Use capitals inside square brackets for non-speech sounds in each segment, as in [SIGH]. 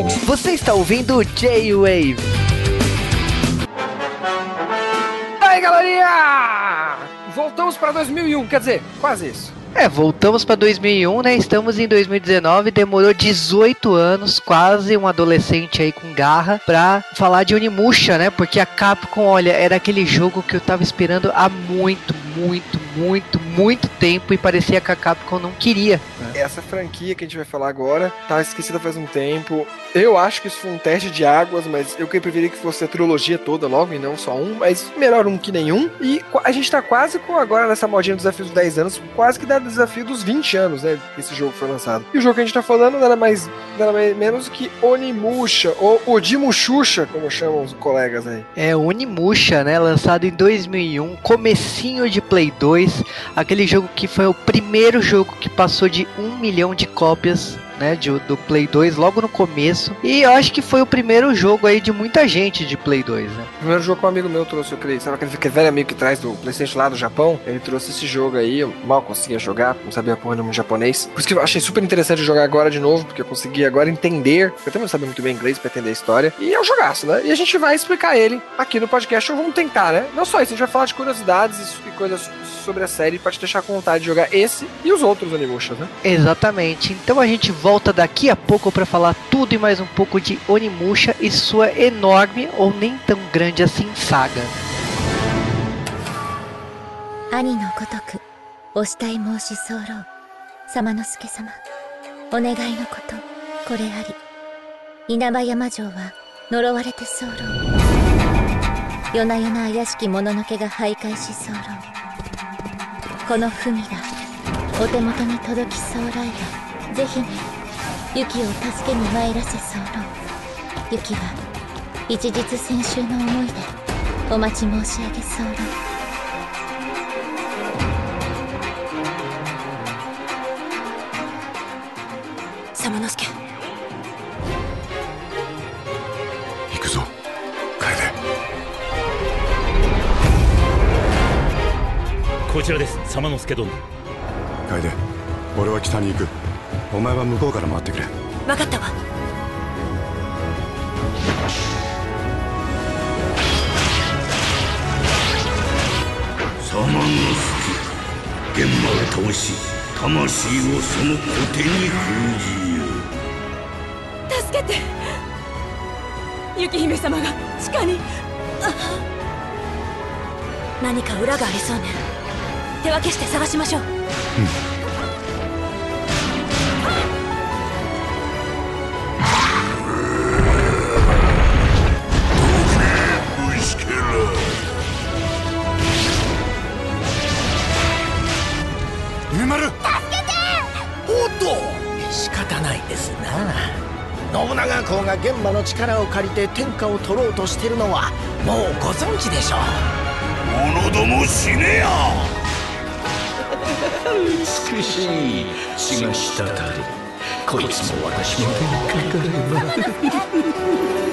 out. Você está ouvindo J-Wave. Aí, galerinha! Voltamos para 2001, quer dizer, quase isso. É, voltamos para 2001, né? Estamos em 2019, demorou 18 anos, quase um adolescente aí com garra, pra falar de Onimusha, né? Porque a Capcom, olha, era aquele jogo que eu tava esperando há muito, muito, muito, muito tempo e parecia que a Capcom não queria. Essa franquia que a gente vai falar agora tá esquecida faz um tempo. Eu acho que isso foi um teste de águas, mas eu preferia que fosse a trilogia toda logo e não só um, mas melhor um que nenhum. E a gente tá quase com agora nessa modinha dos desafios dos 10 anos, quase que dá desafio dos 20 anos, né? Esse jogo foi lançado. E o jogo que a gente tá falando nada mais, nada mais menos que Onimusha, ou Odimushucha, como chamam os colegas aí. É Onimusha, né? Lançado em 2001, comecinho de Play 2, aquele jogo que foi o primeiro jogo que passou de um milhão de cópias né, de, do Play 2 logo no começo. E eu acho que foi o primeiro jogo aí de muita gente de Play 2, né? O primeiro jogo que um amigo meu trouxe, eu creio, sabe aquele, aquele velho amigo que traz do Playstation lá do Japão? Ele trouxe esse jogo aí, eu mal conseguia jogar, não sabia porra nenhuma japonês. Por isso que eu achei super interessante jogar agora de novo, porque eu consegui agora entender, eu também não sabia muito bem inglês pra entender a história. E é um jogaço, né? E a gente vai explicar ele aqui no podcast, ou vamos tentar, né? Não só isso, a gente vai falar de curiosidades e coisas sobre a série pra te deixar com vontade de jogar esse e os outros Onimushas, né? Exatamente. Então a gente volta daqui a pouco para falar tudo e mais um pouco de Onimusha e sua enorme ou nem tão grande assim saga. 兄のごとくお慕い申し候様之助様お願いのことこれあり稲葉山城は呪われて候夜な夜な怪しき者の毛が徘徊し候この文がお手元に届き候えばぜひね ユキを助けに参らせ候。ユキは一日先週の思いでお待ち申し上げ候。様之助。行くぞ。楓こちらです。様之助殿。楓俺は北に行くお前は向こうから回ってくれ。分かったわ。様之助玄馬を倒し魂をその小手に封じよ助けて。雪姫様が地下に。あ何か裏がありそうね。手分けして探しましょう。虫の力を借りて天下を取ろうとしてるのはもうご存知でしょう。者ども死ねや。美しい。血が滴るこいつも私も。手にかかれば「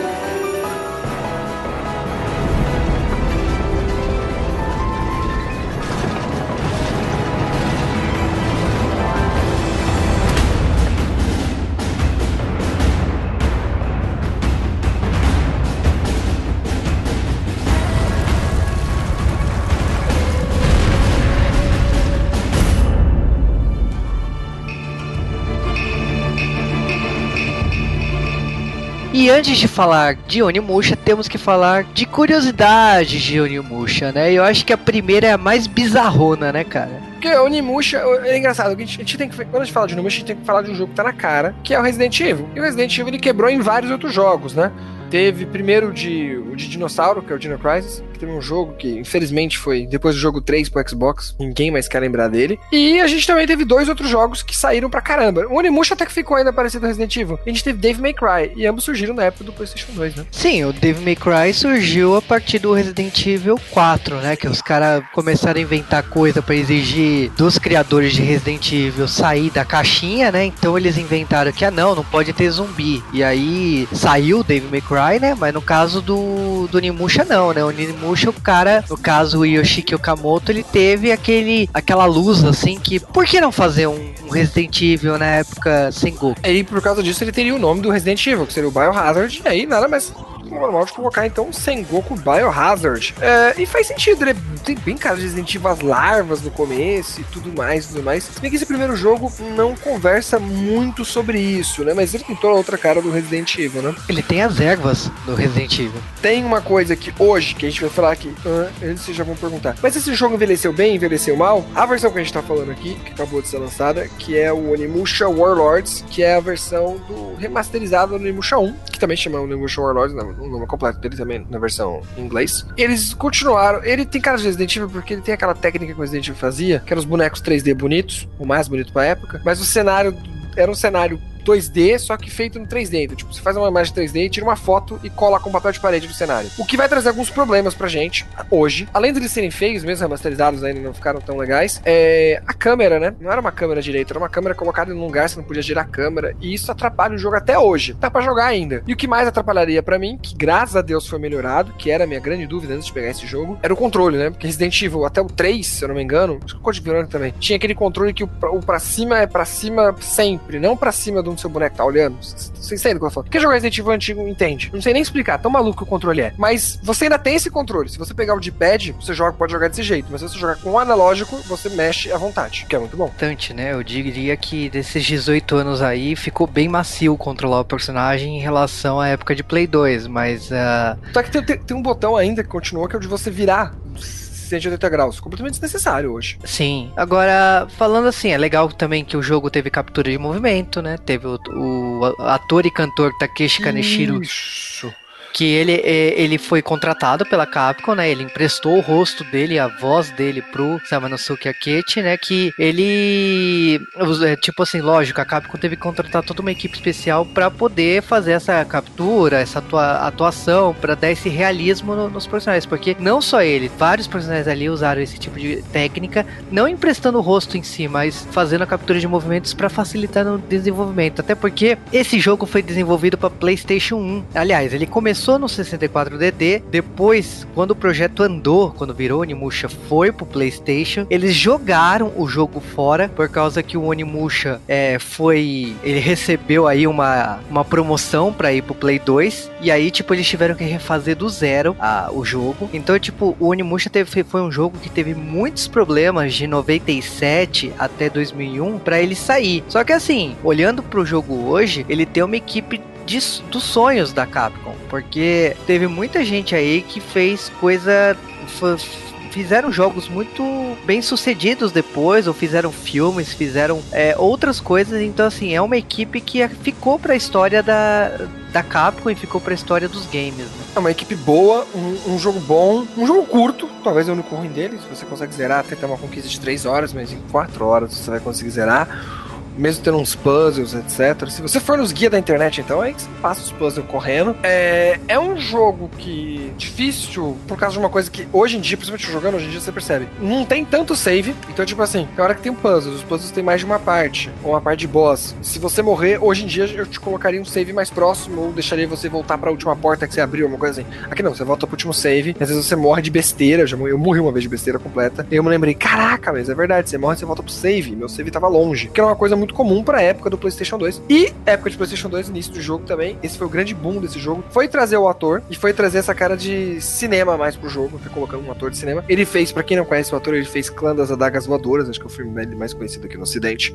E antes de falar de Onimusha, temos que falar de curiosidades de Onimusha, né? E eu acho que a primeira é a mais bizarrona, né, cara? Porque Onimusha é engraçado. A gente, a gente tem que, quando a gente fala de Onimusha, a gente tem que falar de um jogo que tá na cara, que é o Resident Evil. E o Resident Evil ele quebrou em vários outros jogos, né? Teve primeiro de, o de dinossauro, que é o Dino Crisis, que teve um jogo que infelizmente foi depois do jogo 3 pro Xbox, ninguém mais quer lembrar dele. E a gente também teve dois outros jogos que saíram pra caramba. O Onimusha até que ficou ainda parecido com Resident Evil. A gente teve Dave May Cry, e ambos surgiram na época do PlayStation 2, né? Sim, o Devil May Cry surgiu a partir do Resident Evil 4, né? Que os caras começaram a inventar coisa pra exigir dos criadores de Resident Evil sair da caixinha, né? Então eles inventaram que, ah não, não pode ter zumbi. E aí saiu o Devil May Cry Né? Mas no caso do, do Nimusha, não, né? O Nimusha, o cara, no caso o Yoshiki Okamoto, ele teve aquele, aquela luz, assim, que por que não fazer um, um Resident Evil na época Sengoku? E por causa disso ele teria o nome do Resident Evil, que seria o Biohazard, e aí nada mais normal de colocar então Sengoku Biohazard. É, e faz sentido, ele tem bem cara de Resident Evil as larvas no começo e tudo mais, tudo mais. Se bem que esse primeiro jogo não conversa muito sobre isso, né? Mas ele tem toda a outra cara do Resident Evil, né? Ele tem as ervas do Resident Evil. Tem uma coisa que hoje, que a gente vai falar aqui, ah, eles já vão perguntar. Mas esse jogo envelheceu bem, envelheceu mal? A versão que a gente tá falando aqui, que acabou de ser lançada, que é o Onimusha Warlords, que é a versão do remasterizado do Onimusha 1, que também chama Onimusha Warlords, o nome completo dele também na versão em inglês. Eles continuaram, ele tem cara de Resident Evil porque ele tem aquela técnica que o Resident Evil fazia, que eram os bonecos 3D bonitos, o mais bonito pra época, mas o cenário era um cenário 2D, só que feito no 3D. Então, tipo, você faz uma imagem 3D, tira uma foto e cola com papel de parede do cenário. O que vai trazer alguns problemas pra gente hoje. Além de eles serem feios, mesmo remasterizados ainda não ficaram tão legais, é a câmera, né? Não era uma câmera direita, era uma câmera colocada em um lugar, você não podia girar a câmera. E isso atrapalha o jogo até hoje. Dá pra jogar ainda. E o que mais atrapalharia pra mim, que graças a Deus foi melhorado, que era a minha grande dúvida antes de pegar esse jogo, era o controle, né? Porque Resident Evil, até o 3, se eu não me engano, acho que o Code Verônica também, tinha aquele controle que o pra, o pra cima é pra cima sempre, não pra cima de seu boneco tá olhando. Vocês entendem o que eu falando? Quem jogar Resident Evil antigo entende. Não sei nem explicar, tão maluco que o controle é. Mas você ainda tem esse controle. Se você pegar o D-pad, você joga, pode jogar desse jeito. Mas se você jogar com o analógico, você mexe à vontade, que é muito bom. Bastante, né? Eu diria que desses 18 anos aí, ficou bem macio controlar o personagem em relação à época de Play 2, mas. Uh... Só que tem, tem, tem um botão ainda que continua, que é o de você virar 180 graus. Completamente desnecessário hoje. Sim. Agora, falando assim, é legal também que o jogo teve captura de movimento, né? Teve o, o ator e cantor Takeshi Kaneshiro. Isso que ele, é, ele foi contratado pela Capcom, né? Ele emprestou o rosto dele, a voz dele pro Samanosuke Akechi, né? Que ele, é, tipo assim, lógico, a Capcom teve que contratar toda uma equipe especial para poder fazer essa captura, essa atua, atuação, para dar esse realismo no, nos personagens, porque não só ele, vários personagens ali usaram esse tipo de técnica, não emprestando o rosto em si, mas fazendo a captura de movimentos para facilitar no desenvolvimento, até porque esse jogo foi desenvolvido para PlayStation 1. Aliás, ele começou começou no 64DD, depois, quando o projeto andou, quando virou Onimusha, foi pro PlayStation, eles jogaram o jogo fora, por causa que o Onimusha é, foi. Ele recebeu aí uma, uma promoção para ir pro Play 2, e aí, tipo, eles tiveram que refazer do zero a, o jogo. Então, tipo, o Onimusha teve, foi um jogo que teve muitos problemas de 97 até 2001 para ele sair. Só que assim, olhando pro jogo hoje, ele tem uma equipe de, dos sonhos da Capcom, porque teve muita gente aí que fez coisa fizeram jogos muito bem sucedidos depois, ou fizeram filmes, fizeram é, outras coisas. Então, assim, é uma equipe que ficou para a história da, da Capcom e ficou para a história dos games. Né? É uma equipe boa, um, um, jogo bom, um jogo curto, talvez é o único ruim deles. Você consegue zerar até ter uma conquista de 3 horas, mas em 4 horas você vai conseguir zerar mesmo tendo uns puzzles, etc. Se você for nos guias da internet, então, aí que você passa os puzzles correndo. É, é um jogo que difícil por causa de uma coisa que hoje em dia, principalmente jogando, hoje em dia você percebe. Não tem tanto save. Então, tipo assim, tem hora que tem um puzzle, os puzzles tem mais de uma parte, ou uma parte de boss. Se você morrer, hoje em dia eu te colocaria um save mais próximo, ou deixaria você voltar pra última porta que você abriu, uma coisa assim. Aqui não, você volta pro último save, às vezes você morre de besteira. Eu, já morri, eu morri uma vez de besteira completa. E eu me lembrei, caraca, mas é verdade, você morre você volta pro save. Meu save tava longe. Que era uma coisa muito muito comum pra época do PlayStation 2. E época de PlayStation 2, início do jogo também. Esse foi o grande boom desse jogo. Foi trazer o ator e foi trazer essa cara de cinema mais pro jogo. Foi colocando um ator de cinema. Ele fez, pra quem não conhece o ator, ele fez Clã das Adagas Voadoras, acho que é o filme mais conhecido aqui no Ocidente.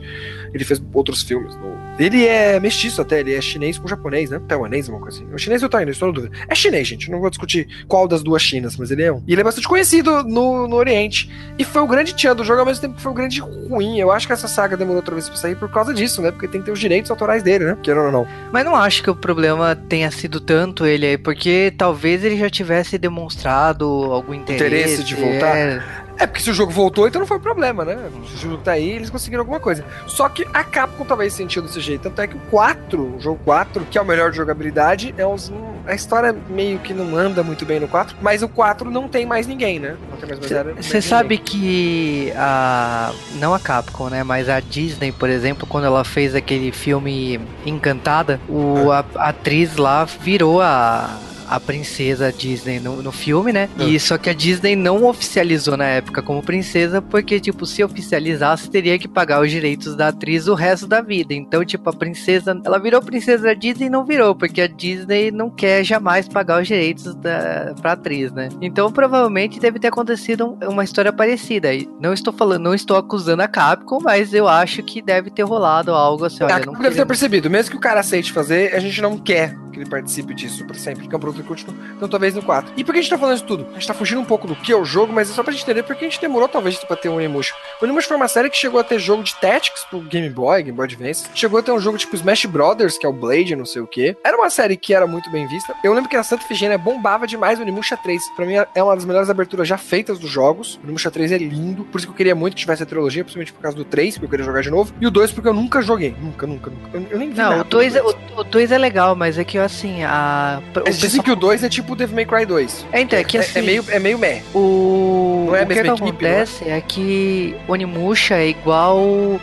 Ele fez outros filmes. No... Ele é mestiço até, ele é chinês com japonês, né? Taiwanês, uma coisa assim. O chinês ou taiwanês, estou na dúvida. É chinês, gente. Não vou discutir qual das duas Chinas, mas ele é um. E ele é bastante conhecido no, no Oriente. E foi o grande tchan do jogo, ao mesmo tempo que foi o grande ruim. Eu acho que essa saga demorou outra vez pra sair por causa disso, né? Porque tem que ter os direitos autorais dele, né? Querendo ou não. Mas não acho que o problema tenha sido tanto ele aí, porque talvez ele já tivesse demonstrado algum interesse. Interesse de voltar? É... É, porque se o jogo voltou, então não foi problema, né? Se o jogo tá aí, eles conseguiram alguma coisa. Só que a Capcom talvez sentiu desse jeito. Tanto é que o 4, o jogo 4, que é o melhor de jogabilidade, é um, A história meio que não anda muito bem no 4, mas o 4 não tem mais ninguém, né? Não tem mais zero, Você sabe que a. Não a Capcom, né? Mas a Disney, por exemplo, quando ela fez aquele filme Encantada, o, a, a atriz lá virou a a princesa Disney no, no filme, né? E só que a Disney não oficializou na época como princesa, porque, tipo, se oficializasse, teria que pagar os direitos da atriz o resto da vida. Então, tipo, a princesa, ela virou princesa da Disney e não virou, porque a Disney não quer jamais pagar os direitos da, pra atriz, né? Então, provavelmente deve ter acontecido uma história parecida. E não estou falando, não estou acusando a Capcom, mas eu acho que deve ter rolado algo assim. Olha, a Capcom deve ter percebido, mesmo que o cara aceite fazer, a gente não quer que ele participe disso pra sempre, que é um produto que continua. Então talvez no 4. E por que a gente tá falando isso tudo? A gente tá fugindo um pouco do que é o jogo, mas é só pra gente entender porque a gente demorou talvez pra ter um Onimusha. O Onimusha foi uma série que chegou a ter jogo de Tactics pro Game Boy, Game Boy Advance. Chegou a ter um jogo tipo Smash Brothers, que é o Blade, não sei o que. Era uma série que era muito bem vista. Eu lembro que a Santa Efigênia bombava demais o Onimusha 3. Pra mim é uma das melhores aberturas já feitas dos jogos. O Onimusha 3 é lindo, por isso que eu queria muito que tivesse a trilogia, principalmente por causa do 3, porque eu queria jogar de novo. E o 2 porque eu nunca joguei. Nunca, nunca, nunca. Eu, eu nem vi Não, o 2 do é, o, o é legal, mas é que assim, a. Eles dizem pessoal- que o 2 é tipo o Devil May Cry 2. É, então, é que É- assim. é, meio, é meio meh. O, é o que, equipe, acontece é que Onimusha é igual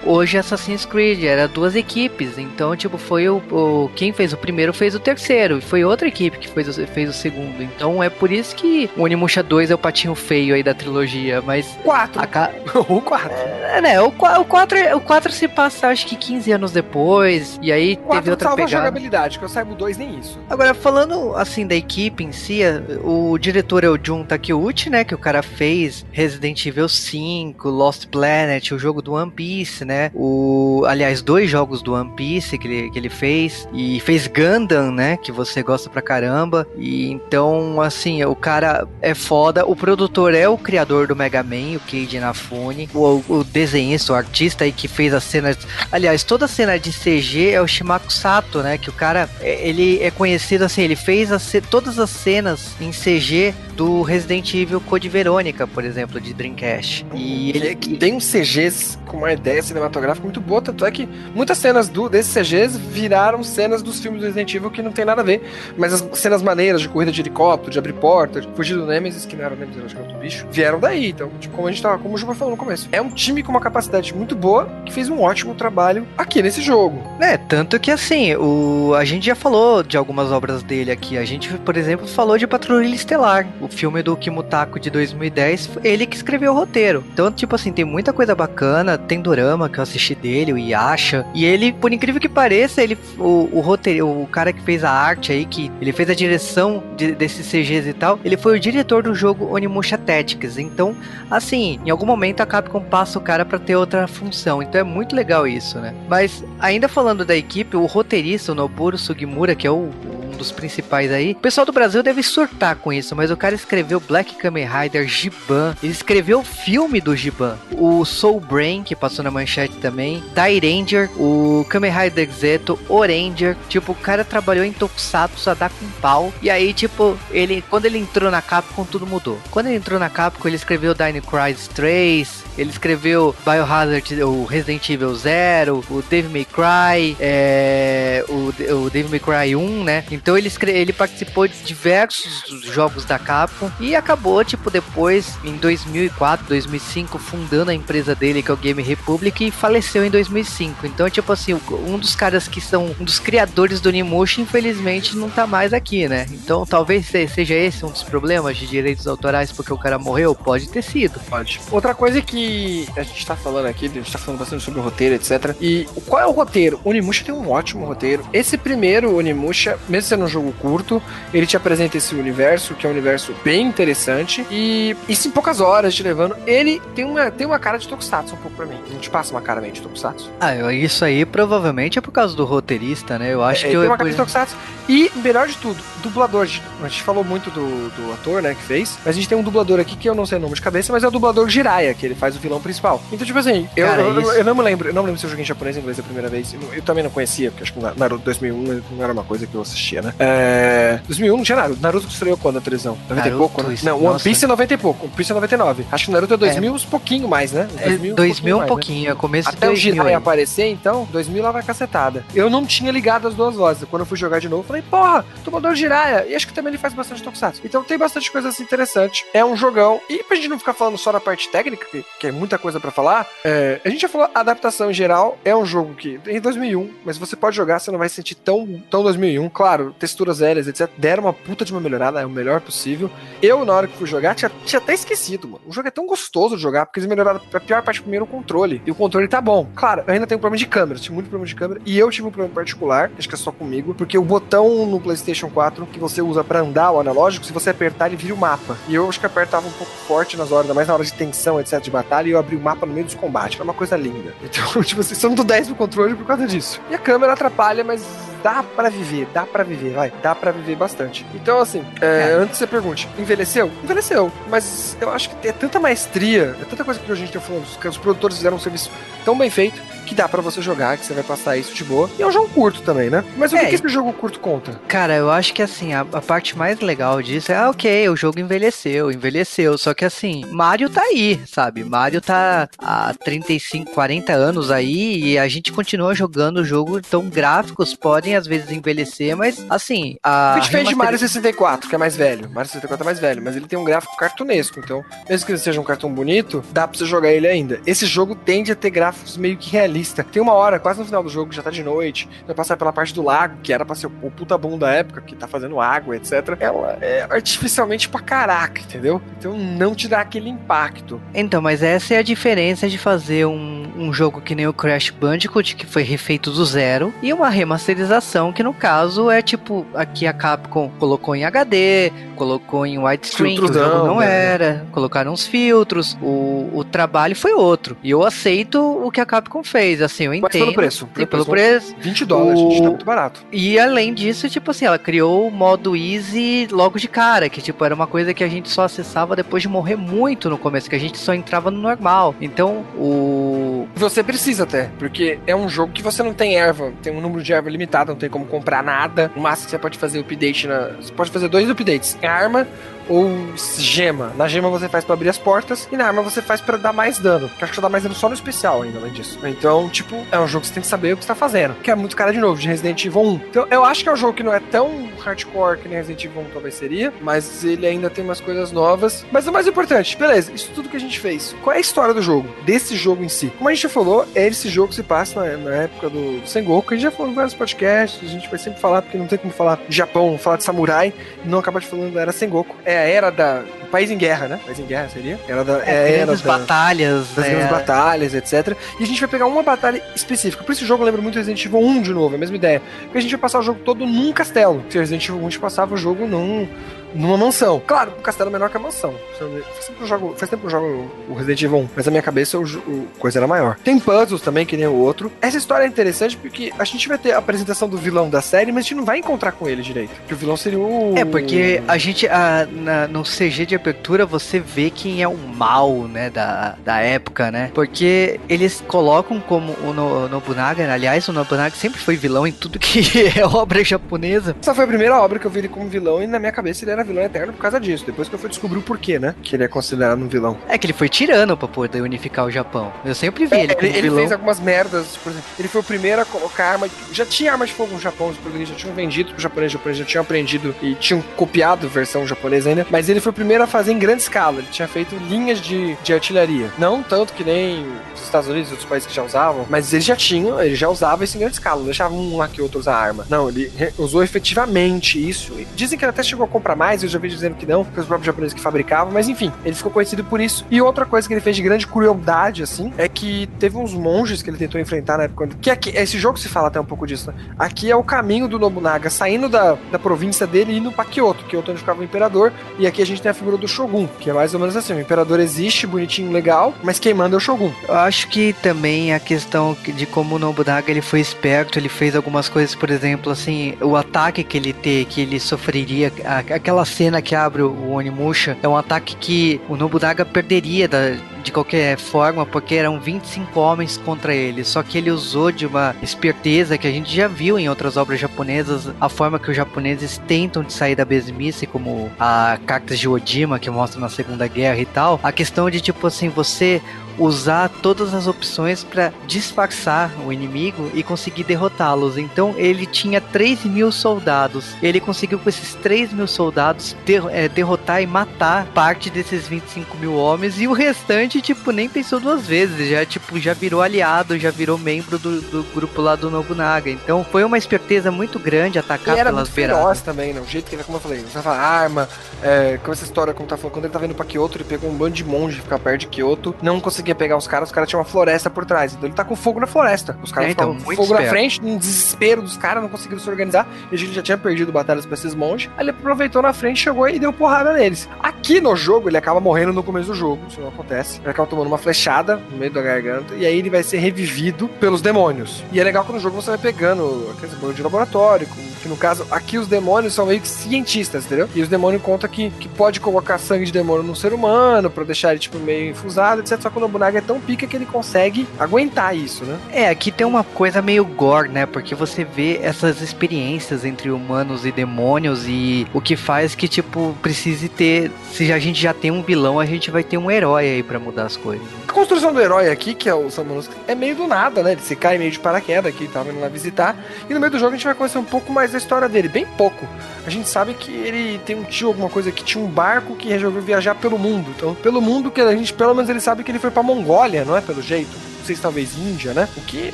hoje Assassin's Creed, era duas equipes. Então, tipo, foi o, o- quem fez o primeiro fez o terceiro, e foi outra equipe que fez o, fez o segundo. Então é por isso que o Onimusha 2 é o patinho feio aí da trilogia, mas 4. a ca- [LAUGHS] o 4. é, né, o 4 o 4 o 4 se passa acho que 15 anos depois, e aí O teve 4 outra salva pegada. jogabilidade, que eu saiba o 2 nem isso. Agora, falando assim da equipe em si, o diretor é o Jun Takeuchi, né? Que o cara fez Resident Evil 5, Lost Planet, o jogo do One Piece, né? O, aliás, dois jogos do One Piece que ele, que ele fez. E fez Gundam, né? Que você gosta pra caramba. E então, assim, o cara é foda. O produtor é o criador do Mega Man, o Keiji Inafune. O, o desenhista, o artista aí que fez as cenas. Aliás, toda a cena de CG é o Shimaku Sato, né? Que o cara, é- ele é conhecido assim, ele fez as todas as cenas em CG do Resident Evil Code Verônica, por exemplo, de Dreamcast. E ele Que tem uns CGs com uma ideia cinematográfica muito boa, tanto é que muitas cenas do, desses CGs viraram cenas dos filmes do Resident Evil que não tem nada a ver, mas as cenas maneiras de corrida de helicóptero, de abrir porta, de fugir do Nemesis, que não era o Nemesis, acho que era outro bicho, vieram daí. Então, tipo, como a gente tava, como o Juba falou no começo, é um time com uma capacidade muito boa que fez um ótimo trabalho aqui nesse jogo. É, tanto que assim, o, a gente já falou de algumas obras dele aqui. A gente, por exemplo, falou de Patrulha Estelar, o filme do Kimutako de 2010, ele que escreveu o roteiro. Então, tipo assim, tem muita coisa bacana, tem dorama que eu assisti dele, o Yasha, e ele, por incrível que pareça, ele o, o roteiro, o cara que fez a arte aí, que ele fez a direção de- desses CGs e tal, ele foi o diretor do jogo Onimusha Tactics. Então, assim, em algum momento a Capcom passa o cara pra ter outra função. Então é muito legal isso, né? Mas ainda falando da equipe, o roteirista, o Noburo Sugimura, que é o, um dos principais aí, o pessoal do Brasil deve surtar com isso, mas o cara escreveu Black Kamen Rider, Giban, ele escreveu o filme do Giban, o Soul Brain, que passou na manchete também, Die Ranger, o Kamen Rider Zeto, Oranger, tipo, o cara trabalhou em Tokusatsu a dar com pau, e aí, tipo, ele, quando ele entrou na Capcom, tudo mudou. Quando ele entrou na Capcom, ele escreveu Dino Crisis 3, ele escreveu Biohazard, o Resident Evil 0, o Devil May Cry, é, o, o Devil May Cry 1, né? Então ele, escre ele participou de diversos jogos da Capcom e acabou, tipo, depois, em 2004, 2005, fundando a empresa dele, que é o Game Republic, e faleceu em 2005. Então, tipo assim, um dos caras que são um dos criadores do Nimusha, infelizmente, não tá mais aqui, né? Então, talvez se- seja esse um dos problemas de direitos autorais porque o cara morreu, pode ter sido. Pode. Outra coisa que a gente tá falando aqui, a gente tá falando bastante sobre o roteiro, etc. E qual é o roteiro? O Onimusha tem um ótimo roteiro. Esse primeiro Onimusha, mesmo sendo um jogo curto, ele te apresenta esse universo, que é um universo bem interessante. E isso em poucas horas te levando. Ele tem uma, tem uma cara de Tokusatsu um pouco pra mim. Não te passa uma cara meio de Tokusatsu? Ah, eu- isso aí provavelmente é por causa do roteirista, né? Eu acho É, que tem eu. uma cara de Tokusatsu. E, melhor de tudo, dublador. A gente falou muito do, do ator, né, que fez. Mas a gente tem um dublador aqui que eu não sei o nome de cabeça, mas é o dublador Jiraiya, que ele faz o vilão principal. Então, tipo assim, eu, Cara, eu, isso- eu não me lembro. Eu não lembro se eu joguei em japonês ou inglês a primeira vez. Eu, eu também não conhecia, porque acho que Naruto 2001 não era uma coisa que eu assistia, né? Né? É... 2001 não tinha Naruto. Naruto estreou quando na televisão? 90 e Naruto, pouco, né? Não, One. Piece é 90 e pouco. One Piece é 99. Acho que Naruto é 2000 uns pouquinho mais, né? É, 2000, 2000 um mais, né? pouquinho, é começo Até de o 2000 Jirai aparecer, então, 2000 lá vai cacetada. Eu não tinha ligado as duas vozes. Quando eu fui jogar de novo, falei, porra, dublador Jiraiya. E acho que também ele faz bastante tokusatsu. Então tem bastante coisa assim interessante. É um jogão. E pra gente não ficar falando só da parte técnica, que, que é muita coisa pra falar, é, a gente já falou, a adaptação em geral é um jogo que em 2001, mas você pode jogar, você não vai sentir tão, tão 2001. Claro, texturas velhas, etc. Deram uma puta de uma melhorada, é o melhor possível. Eu, na hora que fui jogar, tinha, tinha até esquecido, mano. O jogo é tão gostoso de jogar, porque eles melhoraram a pior parte primeiro o controle. E o controle tá bom. Claro, eu ainda tenho problema de câmera, tive muito problema de câmera. E eu tive um problema particular, acho que é só comigo, porque o botão no PlayStation 4 que você usa pra andar, o analógico, se você apertar, ele vira o mapa. E eu acho que apertava um pouco forte nas horas, mais na hora de tensão, etc, de batalha, e eu abri o mapa no meio dos combates. Era uma coisa linda. [LAUGHS] Então, tipo assim, só não dou 10 no controle por causa disso. E a câmera atrapalha, mas dá pra viver, dá pra viver, vai, dá pra viver bastante. Então, assim, é, antes você pergunte, envelheceu? Envelheceu, mas eu acho que é tanta maestria, é tanta coisa que a gente tá falando, que os produtores fizeram um serviço tão bem feito que dá pra você jogar, que você vai passar isso de boa. E é um jogo curto também, né? Mas o É, que, que esse jogo curto conta? Cara, eu acho que assim, a, a parte mais legal disso é, ah, ok, o jogo envelheceu, envelheceu. Só que assim, Mario tá aí, sabe? Mario tá há 35, 40 anos aí e a gente continua jogando o jogo. Então, gráficos podem às vezes envelhecer, mas assim. A A gente fez de Mario 64, que é mais velho. Mario 64 é mais velho, mas ele tem um gráfico cartunesco. Então, mesmo que ele seja um cartão bonito, dá pra você jogar ele ainda. Esse jogo tende a ter gráficos meio que realistas. Tem uma hora, quase no final do jogo, já tá de noite, vai passar pela parte do lago, que era pra ser o puta boom da época, que tá fazendo água, etc. Ela é artificialmente pra caraca, entendeu? Então não te dá aquele impacto. Então, mas essa é a diferença de fazer um, um jogo que nem o Crash Bandicoot, que foi refeito do zero, e uma remasterização, que no caso é tipo, aqui a Capcom colocou em HD, colocou em widescreen, que o jogo não né? era, colocaram uns filtros, o, o trabalho foi outro. E eu aceito o que a Capcom fez, assim, eu Mas entendo. pelo preço. Sim, pelo preço. 20 dólares, O- gente, tá muito barato. E além disso, tipo assim, ela criou o modo easy logo de cara, que tipo era uma coisa que a gente só acessava depois de morrer muito no começo, que a gente só entrava no normal. Então, o Você precisa até, porque é um jogo que você não tem erva, tem um número de erva limitado, não tem como comprar nada. O máximo que você pode fazer update na. Você pode fazer dois updates: arma ou gema. Na gema você faz pra abrir as portas e na arma você faz pra dar mais dano. Que eu acho que dá mais dano só no especial ainda, além disso. Então, tipo, é um jogo que você tem que saber o que você tá fazendo. Que é muito cara de novo, de Resident Evil 1. Então, eu acho que é um jogo que não é tão hardcore que nem Resident Evil 1 talvez seria, mas ele ainda tem umas coisas novas. Mas o mais importante, beleza, isso tudo que a gente fez. Qual é a história do jogo? Desse jogo em si? Como a gente já falou, é esse jogo se passa na, na época do Sengoku. A gente já falou em vários podcasts, a gente vai sempre falar, porque não tem como falar Japão, falar de samurai, não acabar de falando era Sengoku. É a era da. país em guerra, né? País em guerra seria? Era da. É, a era da, batalhas, das é, grandes batalhas, etc. E a gente vai pegar uma batalha específica. Por isso o jogo lembra muito Resident Evil 1 de novo, é a mesma ideia. Porque a gente vai passar o jogo todo num castelo. Se Resident Evil 1 a gente passava o jogo num, numa mansão. Claro, um castelo é menor que a mansão. Faz tempo que eu jogo, faz tempo que eu jogo o Resident Evil 1, mas na minha cabeça o, jo- o coisa era maior. Tem puzzles também, que nem o outro. Essa história é interessante porque a gente vai ter a apresentação do vilão da série, mas a gente não vai encontrar com ele direito. Porque o vilão seria o. É, porque a gente, a, na- no CG de abertura, você vê quem é o mal, né, da, da época, né? Porque eles colocam como o no, Nobunaga, né? aliás, o Nobunaga sempre foi vilão em tudo que [LAUGHS] é obra japonesa. Essa foi a primeira obra que eu vi ele como vilão e na minha cabeça ele era vilão eterno por causa disso. Depois que eu fui descobrir o porquê, né? Que ele é considerado um vilão. É que ele foi tirano pra poder unificar o Japão. Eu sempre vi ele É, ele, ele vilão. fez algumas merdas, por exemplo, ele foi o primeiro a colocar arma. Já tinha arma de fogo no Japão, os portugueses já tinham vendido pro japonês, os japoneses já tinham aprendido e tinham copiado versão japonesa ainda, mas ele foi o primeiro a fazer em grande escala. Ele tinha feito linhas de, de artilharia. Não tanto que nem os Estados Unidos e outros países que já usavam, mas eles já tinham, ele já usava isso em grande escala. Não deixava um lá que outro usar arma. Não, ele usou efetivamente isso. E Dizem que ele até chegou a comprar mais, eu já vi dizendo que não, que os próprios japoneses que fabricavam, mas enfim, ele ficou conhecido por isso. E outra coisa que ele fez de grande crueldade, assim, é que teve uns monges que ele tentou enfrentar na época. Que aqui, esse jogo se fala até um pouco disso, né? Aqui é o caminho do Nobunaga saindo da, da província dele e indo pra Kyoto. Kyoto é onde ficava o imperador. E aqui a gente tem a figura do Shogun, que é mais ou menos assim: o imperador existe, bonitinho, legal, mas quem manda é o Shogun. Eu acho que também a questão de como o Nobunaga ele foi esperto, ele fez algumas coisas, por exemplo, assim, o ataque que ele ter, que ele sofreria, a- aquela cena que abre o Onimusha, é um ataque que o Nobunaga perderia da- de qualquer forma, porque eram 25 homens contra ele. Só que ele usou de uma esperteza que a gente já viu em outras obras japonesas, a forma que os japoneses tentam de sair da mesmice, como a Cartas de Odima, que mostra na Segunda Guerra e tal. A questão de, tipo assim, você usar todas as opções para disfarçar o inimigo e conseguir derrotá-los. Então ele tinha 3 mil soldados. Ele conseguiu com esses 3 mil soldados é, derrotar e matar parte desses 25 mil homens e o restante, tipo, nem pensou duas vezes. Já, tipo, já virou aliado, já virou membro do, do grupo lá do Nobunaga. Então foi uma esperteza muito grande atacar e era pelas muito beiradas. feroz também, né? O jeito que ele, como eu falei, usava arma, é, com essa história, como tá falando, quando ele tava indo pra Kyoto, ele pegou um bando de monge ficar perto de Kyoto, não conseguia pegar os caras, os caras tinham uma floresta por trás. Então ele tá com fogo na floresta. Os caras É, então, fogo na esperto. frente, um desespero dos caras, não conseguiram se organizar. E a gente já tinha perdido batalhas pra esses monges. Aí ele aproveitou na frente, chegou e deu porrada neles. Aqui no jogo, ele acaba morrendo no começo do jogo, isso não acontece. Ele acaba tomando uma flechada no meio da garganta, e aí ele vai ser revivido pelos demônios. E é legal que no jogo você vai pegando aqueles bagulho de laboratório, que no caso, aqui os demônios são meio que cientistas, entendeu? E os demônios contam que, que pode colocar sangue de demônio num ser humano pra deixar ele, tipo, meio infusado, etc. Só que o Nobunaga é tão pica que ele consegue aguentar isso, né? É, aqui tem uma coisa meio gore, né? Porque você vê essas experiências entre humanos e demônios e o que faz que, tipo, precise ter. Se a gente já tem um vilão, a gente vai ter um herói aí pra mudar as coisas. A construção do herói aqui, que é o Samuels, é meio do nada, né? Ele se cai meio de paraquedas aqui, tava indo lá visitar. E no meio do jogo a gente vai conhecer um pouco mais da história dele, bem pouco. A gente sabe que ele tem um tio, alguma coisa que tinha um barco que resolveu viajar pelo mundo. Então, pelo mundo que a gente, pelo menos ele sabe que ele foi pra Mongólia, não é? Pelo jeito. Se talvez Índia, né? O que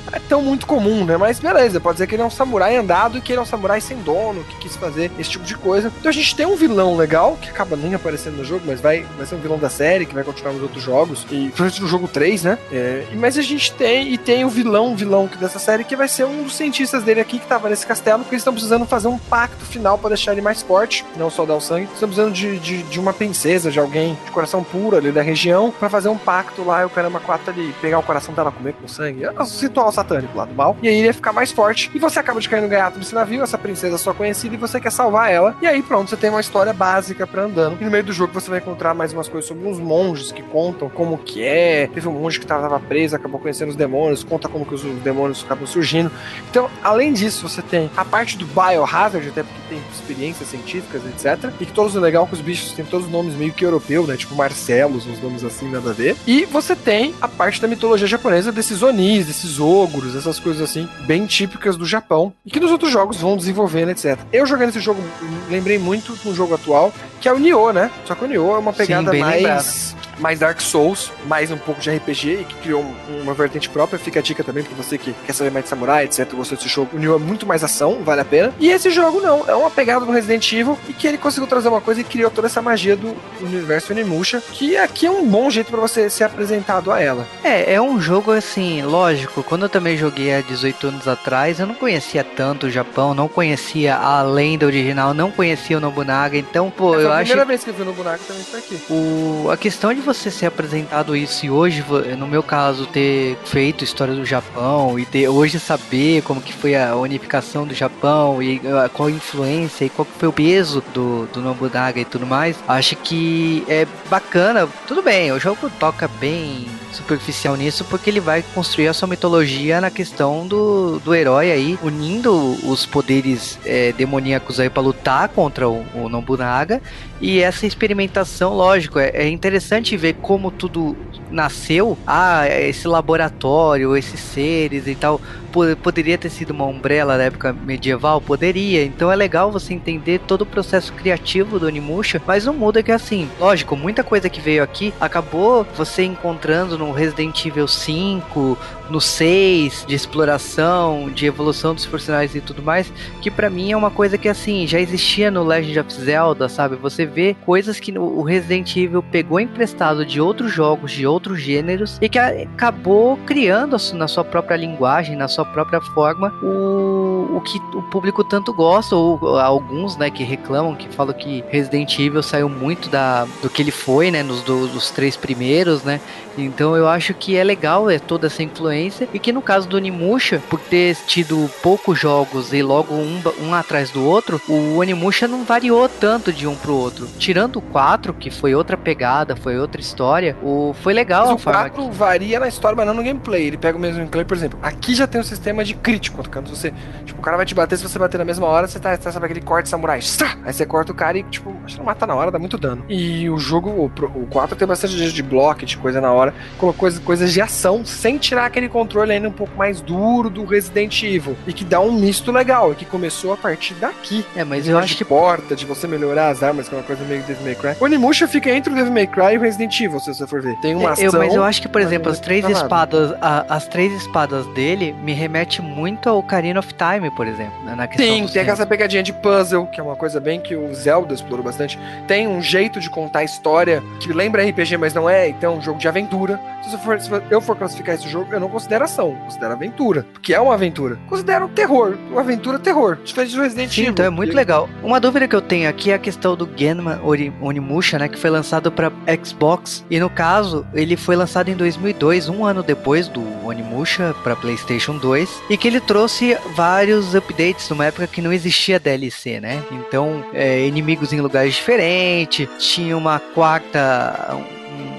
não é tão muito comum, né? Mas beleza, pode dizer que ele é um samurai andado e que ele é um samurai sem dono, que quis fazer esse tipo de coisa. Então a gente tem um vilão legal, que acaba nem aparecendo no jogo, mas vai, vai ser um vilão da série, que vai continuar nos outros jogos. E principalmente no jogo 3, né? É, mas a gente tem, e tem o vilão, vilão que dessa série, que vai ser um dos cientistas dele aqui que tava nesse castelo, porque eles estão precisando fazer um pacto final pra deixar ele mais forte, não só dar o sangue. Estão precisando de, de, de uma princesa, de alguém de coração puro ali da região, pra fazer um pacto lá e o caramba 4 ali pegar o coração dela, comer com sangue. É um ritual satânico lá do mal. E aí ele ia ficar mais forte. E você acaba de cair no gaiato desse navio, essa princesa só conhecida, e você quer salvar ela. E aí pronto, você tem uma história básica pra andando. E no meio do jogo você vai encontrar mais umas coisas sobre uns monges que contam como que é. Teve um monge que tava preso, acabou conhecendo os demônios, conta como que os demônios acabam surgindo. Então, além disso, você tem a parte do biohazard, até porque tem experiências científicas, etc. E que todos é legal que os bichos têm todos os nomes meio que europeu, né? Tipo Marcelos, uns nomes assim, nada a ver. E você tem a parte da mitologia japonesa desses onis, desses ogros, essas coisas assim, bem típicas do Japão. E que nos outros jogos vão desenvolvendo, etc. Eu jogando esse jogo, lembrei muito no jogo atual, que é o Nioh, né? Só que o Nioh é uma pegada bem mais mais Dark Souls, mais um pouco de RPG e que criou um- uma vertente própria. Fica a dica também pra você que quer saber mais de samurai, etc. Gostou desse jogo. O Nioh é muito mais ação, vale a pena. E esse jogo não, é uma pegada do Resident Evil e que ele conseguiu trazer uma coisa e criou toda essa magia do universo Onimusha, que aqui é um bom jeito pra você ser apresentado a ela. É, é um jogo assim, lógico, quando eu também joguei há 18 anos atrás, eu não conhecia tanto o Japão, não conhecia a lenda original, não conhecia o Nobunaga, então, pô, Essa eu foi a acho primeira vez que eu vi no boneco também foi aqui. O, a questão de você ser apresentado isso e hoje, no meu caso, ter feito história do Japão e ter hoje saber como que foi a unificação do Japão e uh, qual a influência e qual foi o peso do, do Nobunaga e tudo mais, acho que é bacana. Tudo bem, o jogo toca bem superficial nisso porque ele vai construir a sua mitologia na questão do, do herói aí, unindo os poderes é, demoníacos aí pra lutar contra o, o Nobunaga e essa experimentação, lógico, é, é interessante ver como tudo nasceu. Ah, esse laboratório, esses seres e tal. Po- Poderia ter sido uma umbrella na época medieval? Poderia. Então é legal você entender todo o processo criativo do Onimusha. Mas não muda que assim, lógico, muita coisa que veio aqui acabou você encontrando no Resident Evil 5, no 6, de exploração, de evolução dos personagens e tudo mais. Que pra mim é uma coisa que assim, já existia no Legend of Zelda, sabe? Você vê coisas que o Resident Evil pegou emprestado de outros jogos, de outros gêneros, e que acabou criando na sua própria linguagem, na sua própria forma, o, o que o público tanto gosta, ou alguns, né, que reclamam, que falam que Resident Evil saiu muito da, do que ele foi, né, nos do- dos três primeiros, né? Então eu acho que é legal é toda essa influência influência e que no caso do Onimusha, por ter tido poucos jogos e logo um, um atrás do outro, o Onimusha não variou tanto de um pro outro. Tirando o 4, que foi outra pegada, foi outra história, o foi legal Mas a o forma 4 varia na história, mas não no gameplay. Ele pega o mesmo gameplay, por exemplo. Aqui já tem um sistema de crítico. Quando você. Tipo, o cara vai te bater, se você bater na mesma hora, você tá, tá sabe aquele corte samurai. Aí você corta o cara e, tipo, acho que não mata na hora, dá muito dano. E o jogo, o, o 4 tem bastante de, bloco, de coisa na hora. Colocou coisa, coisas de ação, sem tirar aquele controle ainda um pouco mais duro do Resident Evil. E que dá um misto legal. E que começou a partir daqui. É, mas eu acho de que porta, de você melhorar as armas, que é uma coisa meio Devil May Cry. O Onimusha fica entre o Devil May Cry e o Resident Evil, se você for ver. Tem uma eu, ação. mas eu acho que, por exemplo, as três tá nada. espadas, a- as três espadas dele me remete muito ao Ocarina of Time, por exemplo, né, na questão Sim, tem tempos. essa pegadinha de puzzle, que é uma coisa bem que o Zelda explorou bastante. Tem um jeito de contar história que lembra RPG, mas não é, então é um jogo de aventura. Se, você for- se eu for classificar esse jogo, eu não considero ação, eu considero aventura. Porque é uma aventura. Considero terror, uma aventura terror. Diferente do Resident Sim, Evil. então é muito que- legal. Uma dúvida que eu tenho aqui é a questão do Genma Onimusha, né, que foi lançado para Xbox e no caso ele foi lançado em 2002, um ano depois do Onimusha para PlayStation 2 e que ele trouxe vários updates numa época que não existia DLC, né? Então é, inimigos em lugares diferentes, tinha uma quarta um-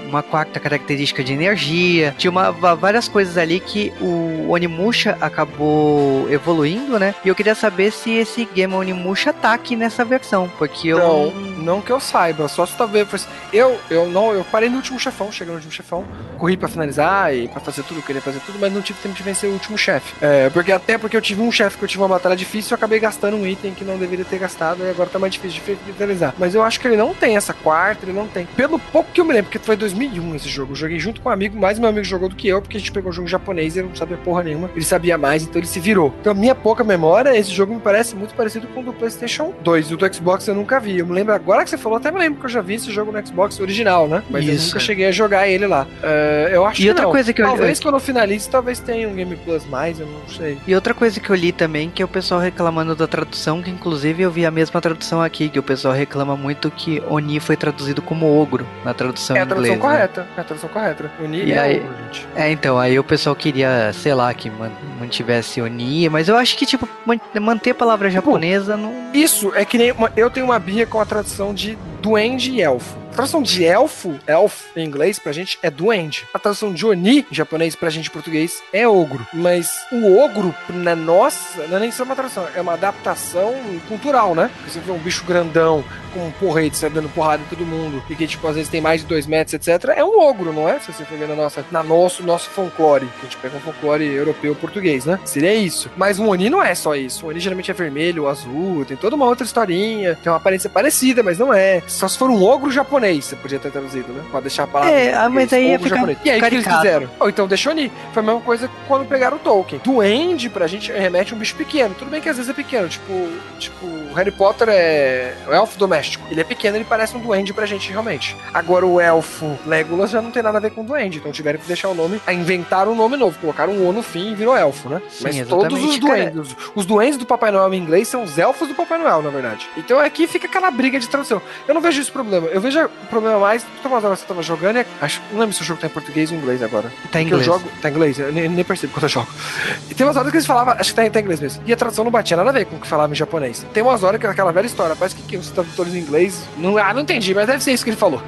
uma quarta característica de energia, tinha uma, várias coisas ali que o Onimusha acabou evoluindo, né? E eu queria saber se esse Game Onimusha tá aqui nessa versão, porque eu Não, que eu saiba, só se talvez fosse. Eu, eu não, eu parei no último chefão, cheguei no último chefão, corri pra finalizar e pra fazer tudo, queria fazer tudo, mas não tive tempo de vencer o último chefe. É, porque até porque eu tive um chefe que eu tive uma batalha difícil, eu acabei gastando um item que não deveria ter gastado e agora tá mais difícil de finalizar. Mas eu acho que ele não tem essa quarta, ele não tem. Pelo pouco que eu me lembro, porque foi 2001 esse jogo, eu joguei junto com um amigo, mais meu amigo jogou do que eu, porque a gente pegou o jogo japonês e eu não sabia porra nenhuma. Ele sabia mais, então ele se virou. Então, minha pouca memória, esse jogo me parece muito parecido com o do PlayStation 2. O do Xbox eu nunca vi. Eu me lembro agora que você falou, até me lembro que eu já vi esse jogo no Xbox original, né? Mas eu Isso, nunca é. cheguei a jogar ele lá. É, eu acho E que outra não. coisa que eu- Talvez quando eu finalize, talvez tenha um Game Plus mais, eu não sei. E outra coisa que eu li também, que é o pessoal reclamando da tradução, que inclusive eu vi a mesma tradução aqui, que o pessoal reclama muito que Oni foi traduzido como ogro na tradução É em a tradução né? correta. É a tradução correta. Uni E é aí- ogro, gente. É, então, aí o pessoal queria, sei lá, que man- mantivesse Oni, mas eu acho que, tipo, man- manter a palavra japonesa não. Isso é que nem. uma- eu tenho uma birra com a tradução de duende e elfo. Tradução de elfo, elf em inglês, pra gente é duende. A tradução de Oni, em japonês, pra gente em português, é ogro. Mas o ogro, na nossa, não é nem só uma tradução, é uma adaptação cultural, né? Você vê um bicho grandão, com um porrete, sai dando porrada em todo mundo, e que, tipo, às vezes tem mais de dois metros, etc. É um ogro, não é? Se você for ver na nossa, na nosso, nosso folclore, que a gente pega um folclore europeu português, né? Seria isso. Mas o Oni não é só isso. O Oni geralmente é vermelho, azul, tem toda uma outra historinha, tem uma aparência parecida, mas não é. Só se for um ogro japonês, você podia ter traduzido, né? Pode deixar a palavra. É, em ah, mas português, aí ia ficar japonês. E aí, o que eles fizeram? Ou então deixa Oni. Foi a mesma coisa quando pegaram o Tolkien. Duende, pra gente, remete a um bicho pequeno. Tudo bem que às vezes é pequeno, tipo, tipo, Harry Potter é o elfo doméstico. Ele é pequeno, ele parece um duende pra gente, realmente. Agora, o elfo Legolas já não tem nada a ver com duende, então tiveram que deixar o nome, a inventar um nome novo, colocaram um O no fim e virou elfo, né? Sim, Mas todos os duendes, os duendes do Papai Noel em inglês são os elfos do Papai Noel, na verdade. Então aqui fica aquela briga de tradução. Eu não vejo esse problema. Eu vejo o problema mais, tem umas horas que você tava jogando, e acho, não lembro se o jogo tá em português ou em inglês agora. Tá em Porque eu inglês. jogo, tá em inglês, eu nem, nem percebo quando eu jogo. E tem umas horas que eles falavam, acho que tá, em- tá em inglês mesmo. E a tradução não batia nada a ver com o que falava em japonês. Tem umas horas que é aquela velha história, parece que, que os tradutores em inglês. Não, ah, não entendi, mas deve ser isso que ele falou.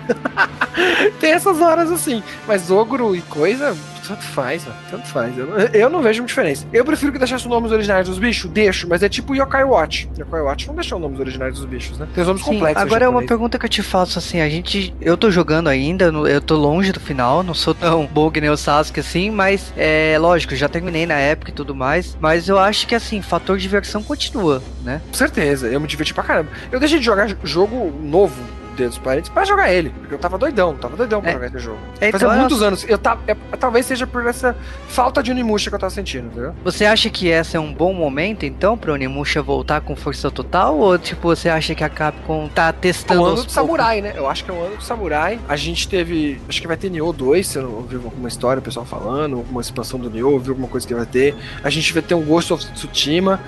[LAUGHS] tem essas horas assim. Mas ogro e coisa, tanto faz, mano, tanto faz. Eu, não- eu não vejo diferença. Eu prefiro que deixasse os nomes originais dos bichos, deixo, mas é tipo Yokai Watch. Yokai Watch não deixou os nomes originais dos bichos, né? Tem os nomes Sim, complexos. agora é uma pergunta que eu te faço assim, a gente, eu tô jogando ainda, eu tô longe do final, não sou tão bom que nem o Sasuke assim, mas é lógico, já terminei na época e tudo mais, mas eu acho que assim, fator diversão continua, né? Com certeza, eu me diverti pra caramba. Eu deixei de jogar jogo novo, Dedos Parentes, pra jogar ele. Porque eu tava doidão, tava doidão pra É. jogar esse jogo. É, Fazia então, muitos anos. Eu tava, é, talvez seja por essa falta de Onimusha que eu tava sentindo, entendeu? Você acha que esse é um bom momento então pra Onimusha voltar com força total ou tipo você acha que a Capcom tá É testando um aos ano do poucos? samurai, né? Eu acho que é um ano do samurai. A gente teve. Acho que vai ter Nioh 2, se eu não ouvi alguma história, o pessoal falando, alguma expansão do Nioh, ouvi alguma coisa que vai ter. A gente vai ter um Ghost of Tsushima.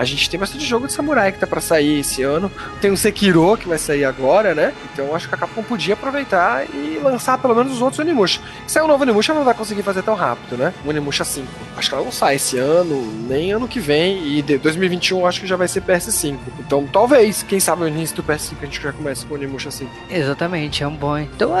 A gente tem bastante jogo de samurai que tá pra sair esse ano. Tem o Sekiro que vai sair agora, né? Então acho que a Capcom podia aproveitar e lançar pelo menos os outros Onimusha. Se é um novo Onimusha, não vai conseguir fazer tão rápido, né? O Onimusha 5. Acho que ela não sai esse ano, nem ano que vem. E de 2021 acho que já vai ser PS5. Então talvez, quem sabe no início do PS5 a gente já comece com o Onimusha 5. Exatamente, é um bom. Então,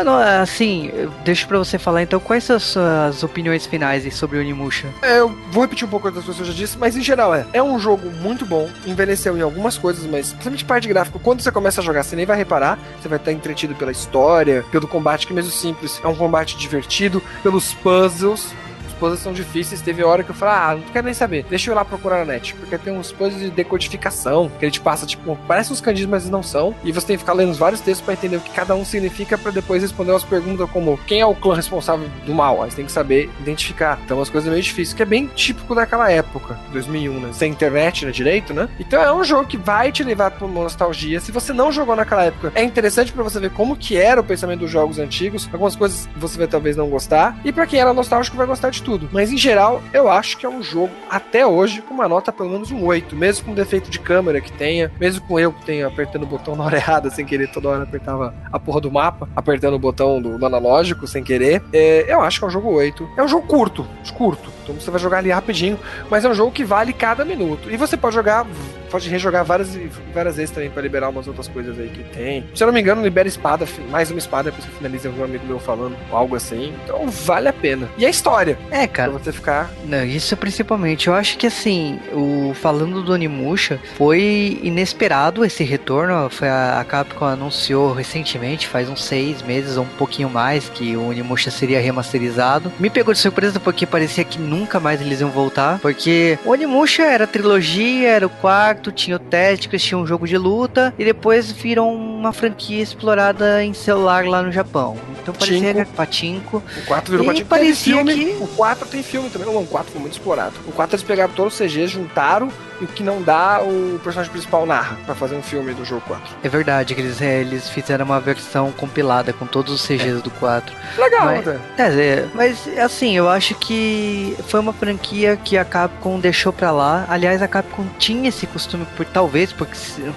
assim, deixo pra você falar então quais são as suas opiniões finais sobre o Onimusha. É, eu vou repetir um pouco das coisas que eu já disse, mas em geral é. É um jogo muito bom, envelheceu em algumas coisas, mas principalmente parte gráfica, quando você começa a jogar, você nem vai reparar, você vai estar entretido pela história, pelo combate, que mesmo simples, é um combate divertido, pelos puzzles, puzzles são difíceis. Teve hora que eu falei, ah, não quero nem saber. Deixa eu ir lá procurar na net. Porque tem uns puzzles de decodificação que ele te passa, tipo, parece uns kanjis, mas não são. E você tem que ficar lendo vários textos para entender o que cada um significa para depois responder umas perguntas como quem é o clã responsável do mal. Aí você tem que saber identificar. Então, as coisas meio difíceis, que é bem típico daquela época, 2001, né? Sem internet, né, direito, né? Então é um jogo que vai te levar pra uma nostalgia. Se você não jogou naquela época, é interessante para você ver como que era o pensamento dos jogos antigos. Algumas coisas você vai talvez não gostar. E para quem era nostálgico, vai gostar de tudo. Mas em geral, eu acho que é um jogo, até hoje, com uma nota pelo menos um 8. Mesmo com defeito de câmera que tenha, mesmo com eu que tenha apertando o botão na hora [LAUGHS] errada, sem querer, toda hora apertava a porra do mapa, apertando o botão do, do analógico sem querer. É, eu acho que é um jogo 8. É um jogo curto, curto. Então você vai jogar ali rapidinho, mas é um jogo que vale cada minuto. E você pode jogar pode rejogar várias, várias vezes também para liberar umas outras coisas aí que tem. Se eu não me engano, libera espada, mais uma espada depois que finaliza algum amigo meu falando algo assim. Então vale a pena. E a história. É, cara. Pra você ficar. Não, isso principalmente. Eu acho que assim, o falando do Onimusha, foi inesperado esse retorno. Foi a, a Capcom anunciou recentemente, faz uns seis meses ou um pouquinho mais, que o Onimusha seria remasterizado. Me pegou de surpresa porque parecia que nunca mais eles iam voltar. Porque o Onimusha era trilogia, era o quarto tinha o Tactics, tinha um jogo de luta, e depois viram uma franquia explorada em celular lá no Japão. Então parecia que Patinco. O 4 virou Patinco. Parecia que... O 4 tem filme também. Não, o 4 foi muito explorado. O 4 eles pegaram todos os CGs, juntaram e o que não dá, o personagem principal narra para fazer um filme do jogo 4. É verdade, que eles, é, eles fizeram uma versão compilada com todos os CGs é. do 4. Legal, mas, né? É, mas assim, eu acho que foi uma franquia que a Capcom deixou pra lá. Aliás, a Capcom tinha esse costume, por talvez por,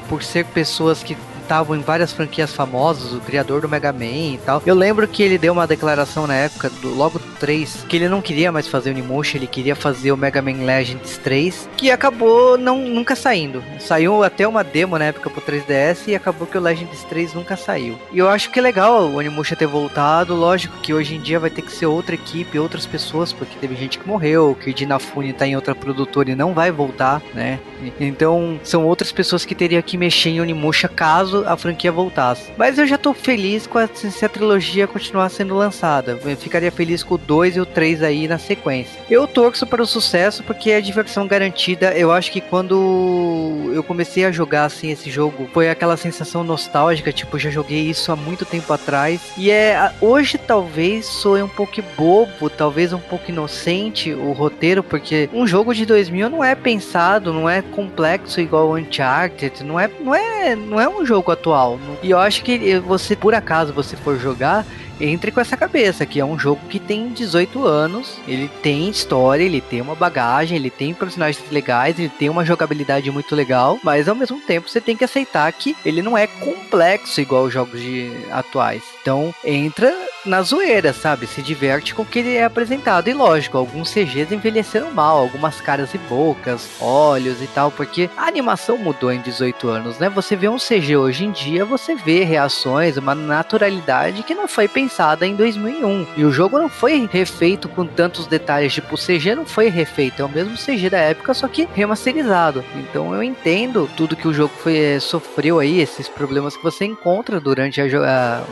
por ser pessoas que estavam em várias franquias famosas, o criador do Mega Man e tal. Eu lembro que ele deu uma declaração na época, do logo 3, que ele não queria mais fazer o Onimusha, ele queria fazer o Mega Man Legends 3, que acabou não, nunca saindo. Saiu até uma demo na época pro 3DS e acabou que o Legends 3 nunca saiu. E eu acho que é legal o Onimusha ter voltado, lógico que hoje em dia vai ter que ser outra equipe, outras pessoas, porque teve gente que morreu, que o Dinafune tá em outra produtora e não vai voltar, né? Então são outras pessoas que teriam que mexer em Onimusha caso caso a franquia voltasse. Mas eu já tô feliz com a, se a trilogia continuar sendo lançada. Eu ficaria feliz com o 2 e o 3 aí na sequência. Eu torço para o sucesso porque é diversão garantida. Eu acho que quando eu comecei a jogar assim esse jogo, foi aquela sensação nostálgica, tipo, já joguei isso há muito tempo atrás. E é hoje talvez soe um pouco bobo, talvez um pouco inocente o roteiro, porque um jogo de 2000 não é pensado, não é complexo igual o Uncharted, não é, não é, não é um jogo jogo atual. E eu acho que você, por acaso, você for jogar, entre com essa cabeça, que é um jogo que tem 18 anos, ele tem história, ele tem uma bagagem, ele tem personagens legais, ele tem uma jogabilidade muito legal, mas ao mesmo tempo você tem que aceitar que ele não é complexo igual os jogos de, atuais. Então entra na zoeira, sabe? Se diverte com o que ele é apresentado. E lógico, alguns CGs envelheceram mal, algumas caras e bocas, olhos e tal, porque a animação mudou em 18 anos, né? Você vê um CG hoje em dia, você vê reações, uma naturalidade que não foi pensada em 2001. E o jogo não foi refeito com tantos detalhes, tipo, o CG não foi refeito, é o mesmo CG da época, só que remasterizado. Então eu entendo tudo que o jogo foi, é, sofreu aí, esses problemas que você encontra durante a, a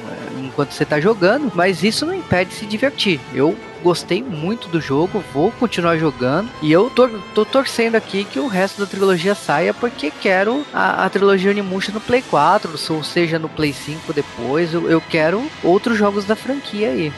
enquanto você tá jogando, mas isso não impede de se divertir. Eu gostei muito do jogo, vou continuar jogando e eu tô, tô torcendo aqui que o resto da trilogia saia porque quero a, a trilogia Onimusha no Play 4, ou seja, no Play 5 depois. Eu, eu quero outros jogos da franquia aí.